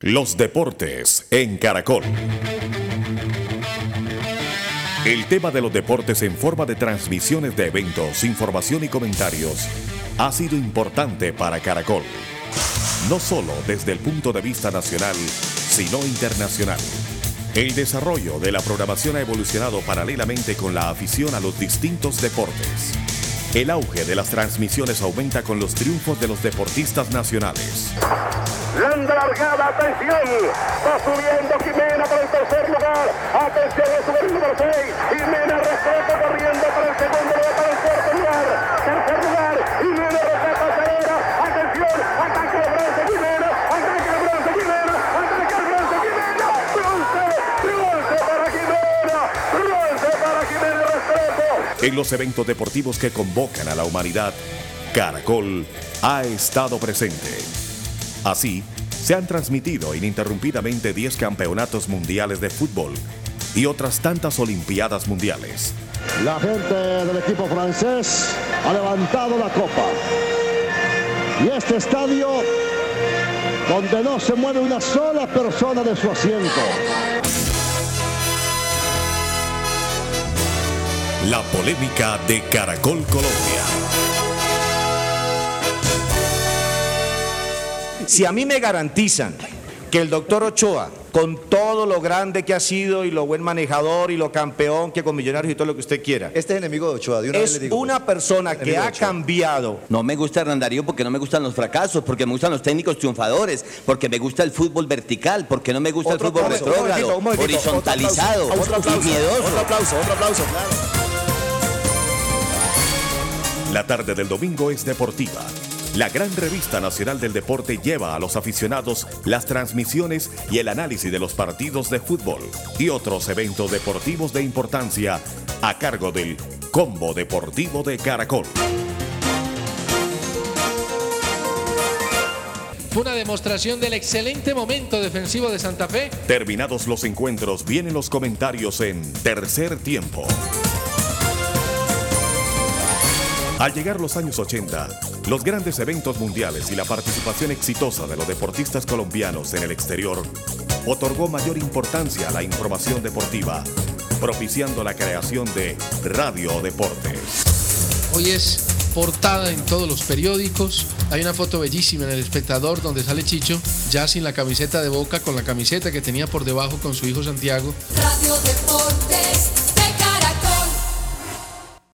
Los deportes en Caracol. El tema de los deportes en forma de transmisiones de eventos, información y comentarios ha sido importante para Caracol. No solo desde el punto de vista nacional, sino internacional. El desarrollo de la programación ha evolucionado paralelamente con la afición a los distintos deportes. El auge de las transmisiones aumenta con los triunfos de los deportistas nacionales. La largada, atención. Va subiendo Jimena para el tercer lugar. Atención, es el número 6. Jimena rescata corriendo para el segundo lugar, para el cuarto lugar. Tercer lugar. Jimena rescata acelera. Atención, ataque de bronce Jimena. Ataque de bronce Jimena. Ataque de bronce Jimena. Bronce, bronce para Jimena. Bronce para Jimena Restrepo. En los eventos deportivos que convocan a la humanidad, Caracol ha estado presente. Así, se han transmitido ininterrumpidamente 10 campeonatos mundiales de fútbol y otras tantas Olimpiadas mundiales. La gente del equipo francés ha levantado la copa. Y este estadio, donde no se mueve una sola persona de su asiento. La polémica de Caracol Colombia. Si a mí me garantizan que el doctor Ochoa, con todo lo grande que ha sido y lo buen manejador y lo campeón que con Millonarios y todo lo que usted quiera, Este es enemigo de Ochoa, de una vez le es digo. una persona que ha cambiado No me gusta Hernán Darío porque no me gustan los fracasos, porque me gustan los técnicos triunfadores, porque me gusta el fútbol vertical, porque no me gusta Otro el fútbol aplauso, un momentito, retrógrado, un momentito, horizontalizado otro aplauso, otro y miedoso. Otro aplauso, otro aplauso, claro. La tarde del domingo es deportiva. La gran revista nacional del deporte lleva a los aficionados las transmisiones y el análisis de los partidos de fútbol y otros eventos deportivos de importancia a cargo del Combo Deportivo de Caracol. Fue una demostración del excelente momento defensivo de Santa Fe. Terminados los encuentros, vienen los comentarios en tercer tiempo. Al llegar los años 80, los grandes eventos mundiales y la participación exitosa de los deportistas colombianos en el exterior otorgó mayor importancia a la información deportiva, propiciando la creación de Radio Deportes. Hoy es portada en todos los periódicos. Hay una foto bellísima en el espectador donde sale Chicho, ya sin la camiseta de boca, con la camiseta que tenía por debajo con su hijo Santiago. Radio Deportes